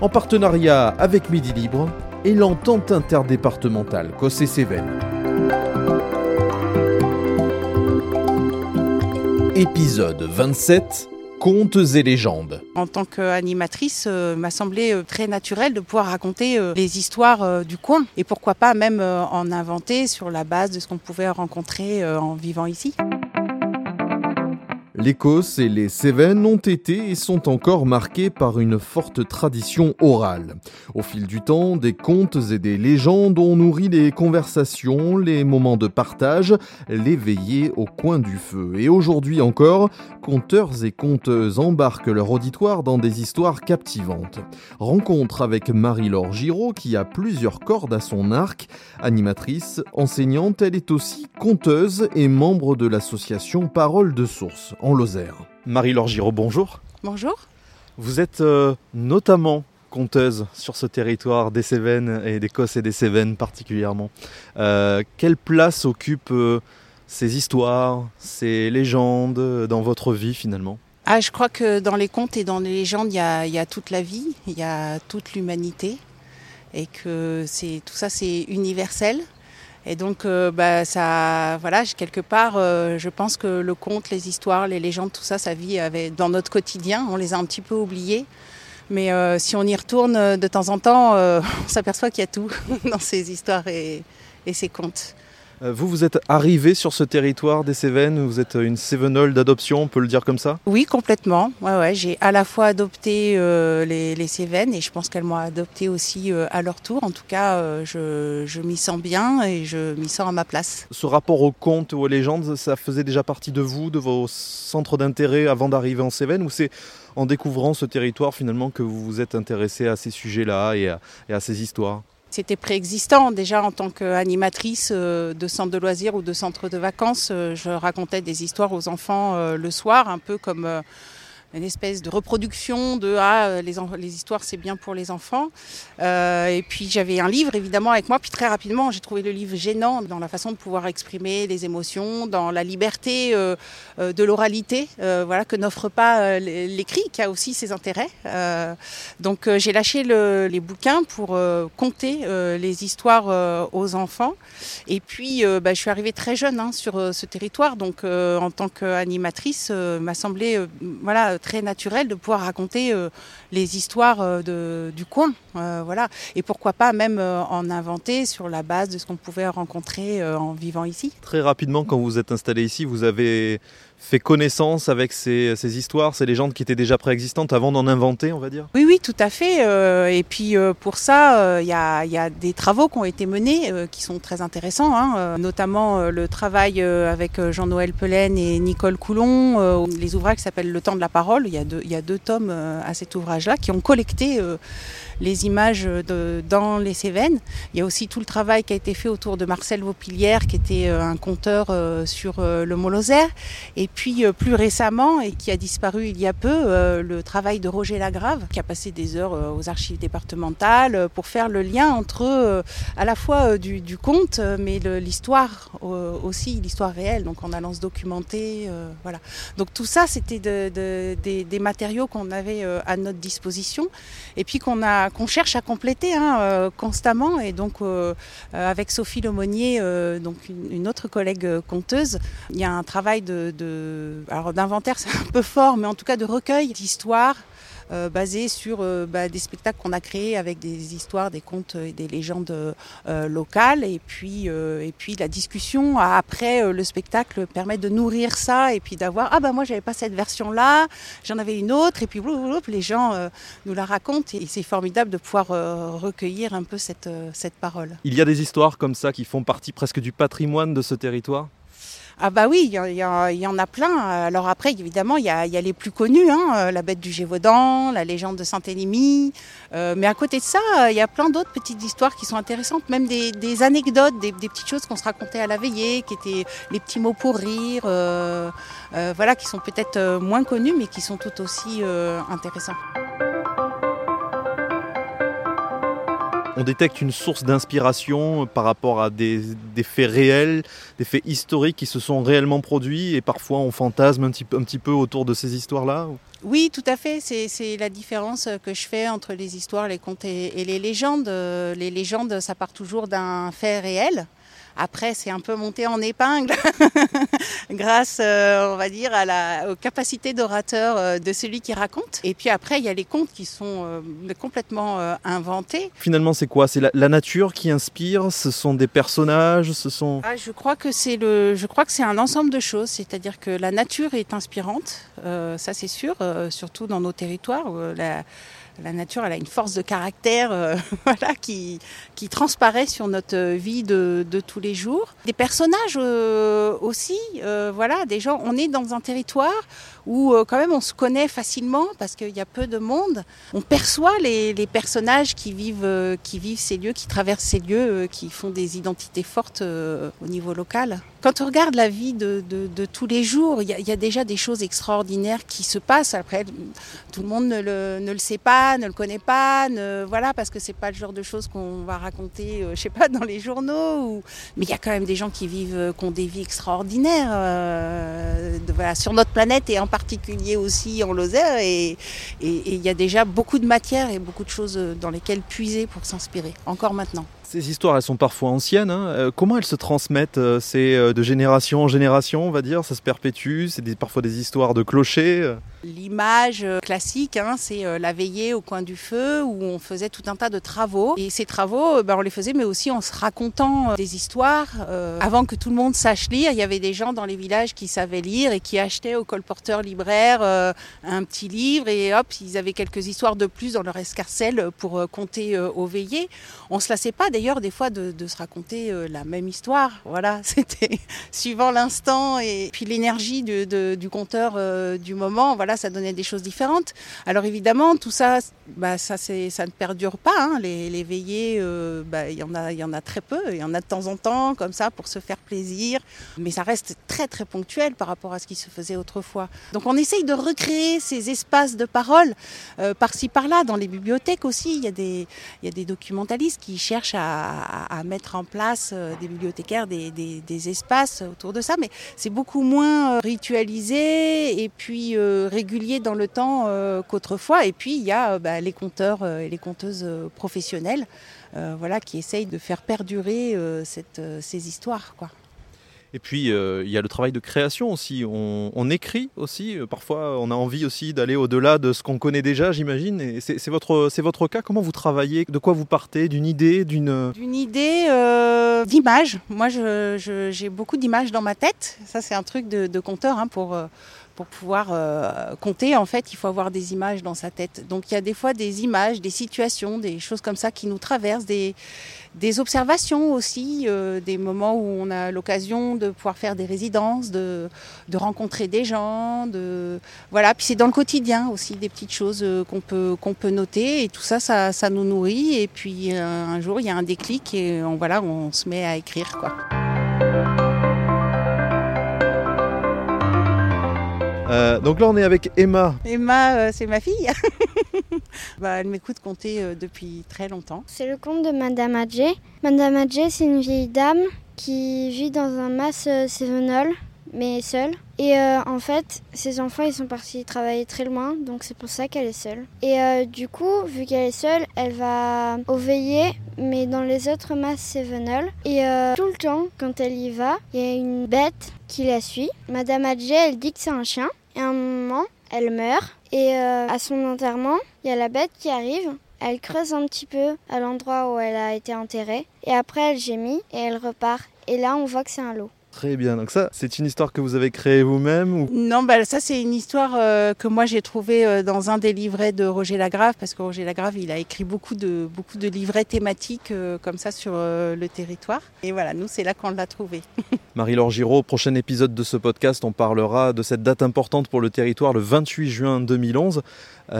en partenariat avec Midi Libre et l'entente interdépartementale Cossé-Cévennes. Épisode 27 Contes et légendes. En tant qu'animatrice, euh, m'a semblé euh, très naturel de pouvoir raconter euh, les histoires du coin et pourquoi pas même en inventer sur la base de ce qu'on pouvait rencontrer en vivant ici. L'Écosse et les Cévennes ont été et sont encore marqués par une forte tradition orale. Au fil du temps, des contes et des légendes ont nourri les conversations, les moments de partage, les veillées au coin du feu. Et aujourd'hui encore, conteurs et conteuses embarquent leur auditoire dans des histoires captivantes. Rencontre avec Marie-Laure Giraud qui a plusieurs cordes à son arc. Animatrice, enseignante, elle est aussi conteuse et membre de l'association Parole de Source Lozère. Marie-Laure Giraud, bonjour. Bonjour. Vous êtes euh, notamment conteuse sur ce territoire des Cévennes et d'Écosse et des Cévennes particulièrement. Euh, quelle place occupent euh, ces histoires, ces légendes dans votre vie finalement? Ah, je crois que dans les contes et dans les légendes, il y y a toute la vie, il y a toute l'humanité et que c'est tout ça c'est universel. Et donc, euh, bah, ça, voilà, quelque part, euh, je pense que le conte, les histoires, les légendes, tout ça, ça vit avec, dans notre quotidien. On les a un petit peu oubliés. Mais euh, si on y retourne de temps en temps, on s'aperçoit qu'il y a tout dans ces histoires et ces contes. Euh, Vous, vous êtes arrivé sur ce territoire des Cévennes, vous êtes une Cévenole d'adoption, on peut le dire comme ça? Oui, complètement. Ouais, ouais, j'ai à la fois adopté euh, les, les Cévennes et je pense qu'elles m'ont adopté aussi euh, à leur tour. En tout cas, euh, je, je m'y sens bien et je m'y sens à ma place. Ce rapport aux contes ou aux légendes, ça faisait déjà partie de vous, de vos centres d'intérêt avant d'arriver en Cévennes ou c'est en découvrant ce territoire finalement que vous vous êtes intéressé à ces sujets-là et à ces histoires? C'était préexistant déjà en tant qu'animatrice euh, de centre de loisirs ou de centre de vacances. euh, Je racontais des histoires aux enfants euh, le soir, un peu comme une espèce de reproduction de ah euh, les, histoires c'est bien pour les enfants. Euh, et puis j'avais un livre évidemment avec moi. Puis très rapidement j'ai trouvé le livre gênant dans la façon de pouvoir exprimer les émotions, dans la liberté euh, de l'oralité, voilà que n'offre pas l'écrit, qui a aussi ses intérêts. Donc j'ai lâché le- les bouquins pour euh, les histoires aux enfants. Et puis bah, je suis arrivée très jeune hein, sur ce territoire, donc en tant qu'animatrice, m'a semblé voilà très naturel de pouvoir raconter euh, les histoires euh, de, du coin, euh, voilà. Et pourquoi pas même en inventer sur la base de ce qu'on pouvait rencontrer en vivant ici. Très rapidement, quand vous êtes installé ici, vous avez fait connaissance avec ces, histoires, ces légendes qui étaient déjà préexistantes avant d'en inventer, on va dire? Oui, oui, tout à fait. euh, et puis euh, pour ça, euh, il y, a, des travaux qui ont été menés qui sont très intéressants, hein, notamment le travail avec Jean-Noël Pelaine et Nicole Coulon, les ouvrages s'appellent Le temps de la parole. Il y a deux, tomes à cet ouvrage-là qui ont collecté les images dans les Cévennes. Il y a aussi tout le travail qui a été fait autour de Marcel Vaupilière, qui était un conteur sur le Mont-Lozère. Et puis euh, plus récemment, et qui a disparu il y a peu, euh, le travail de Roger Lagrave, qui a passé des heures euh, aux archives départementales pour faire le lien entre à la fois du, conte, mais l'histoire aussi, l'histoire réelle, donc en allant se documenter. voilà. Donc tout ça, c'était de- de- des, matériaux qu'on avait à notre disposition et puis qu'on cherche à compléter hein, constamment. Et donc avec Sophie Lemonnier, donc une, autre collègue conteuse, il y a un travail de alors d'inventaire, c'est un peu fort, mais en tout cas de recueil d'histoires. euh, basées sur euh, bah, des spectacles qu'on a créés avec des histoires, des contes et des légendes euh, locales. Et puis, euh, et puis la discussion après le spectacle permet de nourrir ça et puis d'avoir ah bah moi j'avais pas cette version là, j'en avais une autre et puis les gens nous la racontent et c'est formidable de pouvoir recueillir un peu cette, cette parole. Il y a des histoires comme ça qui font partie presque du patrimoine de ce territoire? Ah bah oui, il y, en a plein. Alors après, évidemment, il y a, les plus connus, hein, la bête du Gévaudan, la légende de Saint-Élémy. mais à côté de ça, il y a plein d'autres petites histoires qui sont intéressantes, même des, anecdotes, des, petites choses qu'on se racontait à la veillée, qui étaient les petits mots pour rire, voilà, qui sont peut-être moins connus, mais qui sont tout aussi intéressants. On détecte une source d'inspiration par rapport à des, faits réels, des faits historiques qui se sont réellement produits et parfois on fantasme un petit, peu autour de ces histoires-là oui, tout à fait. C'est la différence que je fais entre les histoires, les contes et les légendes. Les légendes, ça part toujours d'un fait réel. Après, c'est un peu monté en épingle grâce, euh, on va dire, à la, aux capacités d'orateur euh, de celui qui raconte. Et puis après, il y a les contes qui sont euh, complètement inventés. Finalement, c'est quoi? C'est la, nature qui inspire? Ce sont des personnages? Ce sont ah, Je crois que c'est le, je crois que c'est un ensemble de choses. C'est-à-dire que la nature est inspirante, ça c'est sûr, surtout dans nos territoires. La, la nature, elle a une force de caractère euh, voilà, qui, qui transparaît sur notre vie de, de tous les jours. Des personnages euh, aussi, euh, voilà, des gens, on est dans un territoire où quand même on se connaît facilement parce qu'il y a peu de monde. On perçoit les, les personnages qui vivent, qui vivent ces lieux, qui traversent ces lieux, qui font des identités fortes au niveau local. Quand on regarde la vie de, de, tous les jours, il y, y, a déjà des choses extraordinaires qui se passent. Après, tout le monde ne le, ne le sait pas ne le connaît pas, ne, voilà, parce que c'est pas le genre de choses qu'on va raconter, euh, je sais pas, dans les journaux. Ou... Mais il y a quand même des gens qui vivent, euh, qui ont des vies extraordinaires euh, sur notre planète et en particulier aussi en Lozère. Et il y a déjà beaucoup de matière et beaucoup de choses dans lesquelles puiser pour s'inspirer, encore maintenant. Ces histoires, elles sont parfois anciennes. Hein. Euh, comment elles se transmettent euh, C'est euh, de génération en génération, on va dire Ça se perpétue C'est parfois des histoires de clochers L'image classique, hein, c'est la veillée au coin du feu où on faisait tout un tas de travaux. Et ces travaux, ben, on les faisait, mais aussi en se racontant des histoires. avant que tout le monde sache lire, il y avait des gens dans les villages qui savaient lire et qui achetaient au colporteur libraire un petit livre et hop, ils avaient quelques histoires de plus dans leur escarcelle pour compter aux veillées. On se lassait pas d'ailleurs des fois de, se raconter euh, la même histoire. Voilà, c'était suivant l'instant et puis l'énergie du conteur euh, du moment. Voilà, ça donnait des choses différentes. Alors évidemment, tout ça, bah, ça, ça ne perdure pas. Hein. Les, veillées, euh, bah, il y en a, y en a très peu. Il y en a de temps en temps comme ça pour se faire plaisir, mais ça reste très très ponctuel par rapport à ce qui se faisait autrefois. Donc on essaye de recréer ces espaces de parole par-ci par-là. Dans les bibliothèques aussi, il y a des, y a des documentalistes qui cherchent à mettre en place euh, des bibliothécaires, des, espaces autour de ça, mais c'est beaucoup moins euh, ritualisé et puis euh, régulier dans le temps qu'autrefois. Et puis il y a bah, les conteurs et les conteuses professionnelles voilà, qui essayent de faire perdurer cette, ces histoires. Quoi. Et puis, euh, il y a le travail de création aussi. On, écrit aussi. Euh, parfois, on a envie aussi d'aller au-delà de ce qu'on connaît déjà, j'imagine. Et c'est votre, votre cas. Comment vous travaillez? De quoi vous partez? D'une idée? D'une D'une idée euh, d'image. Moi, j'ai beaucoup d'images dans ma tête. Ça, c'est un truc de, de conteur hein, pour pour pouvoir euh, compter, en fait, il faut avoir des images dans sa tête. Donc il y a des fois des images, des situations, des choses comme ça qui nous traversent, des, des observations aussi, euh, des moments où on a l'occasion de pouvoir faire des résidences, de, de rencontrer des gens, de voilà. Puis c'est dans le quotidien aussi des petites choses euh, qu'on peut qu'on peut noter et tout ça, ça, ça nous nourrit. Et puis un jour il y a un déclic et on voilà, on se met à écrire quoi. Euh, donc là, on est avec Emma. Emma, euh, c'est ma fille. bah, elle m'écoute compter euh, depuis très longtemps. C'est le conte de Madame Adjé. Madame Adjé, c'est une vieille dame qui vit dans un mas Sévenol, mais seule. Et en fait, ses enfants, ils sont partis travailler très loin, donc c'est pour ça qu'elle est seule. Et du coup, vu qu'elle est seule, elle va au veillée, mais dans les autres masses Sévenol. Et tout le temps, quand elle y va, il y a une bête qui la suit. Madame Adjé, elle dit que c'est un chien. Et à un moment, elle meurt. Et euh, à son enterrement, il y a la bête qui arrive. Elle creuse un petit peu à l'endroit où elle a été enterrée. Et après, elle gémit et elle repart. Et là, on voit que c'est un lot. Très bien. Donc ça, c'est une histoire que vous avez créée vous-même ou... Non, bah, ça c'est une histoire euh, que moi j'ai trouvée euh, dans un des livrets de Roger Lagrave, parce que Roger Lagrave, il a écrit beaucoup de, beaucoup de livrets thématiques euh, comme ça sur le territoire. Et voilà, nous c'est là qu'on l'a trouvé. Marie-Laure Giraud, prochain épisode de ce podcast, on parlera de cette date importante pour le territoire, le 28 juin 2011,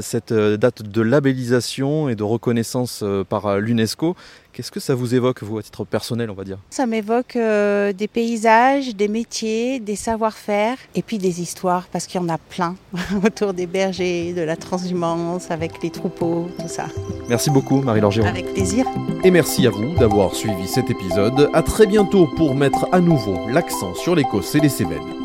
cette date de labellisation et de reconnaissance par l'UNESCO. Qu'est-ce que ça vous évoque, vous, à titre personnel, on va dire? Ça m'évoque euh, des paysages, des métiers, des savoir-faire et puis des histoires, parce qu'il y en a plein autour des bergers, de la transhumance, avec les troupeaux, tout ça. Merci beaucoup, Marie-Laure Avec plaisir. Et merci à vous d'avoir suivi cet épisode. À très bientôt pour mettre à nouveau l'accent sur l'Écosse et les Cévennes.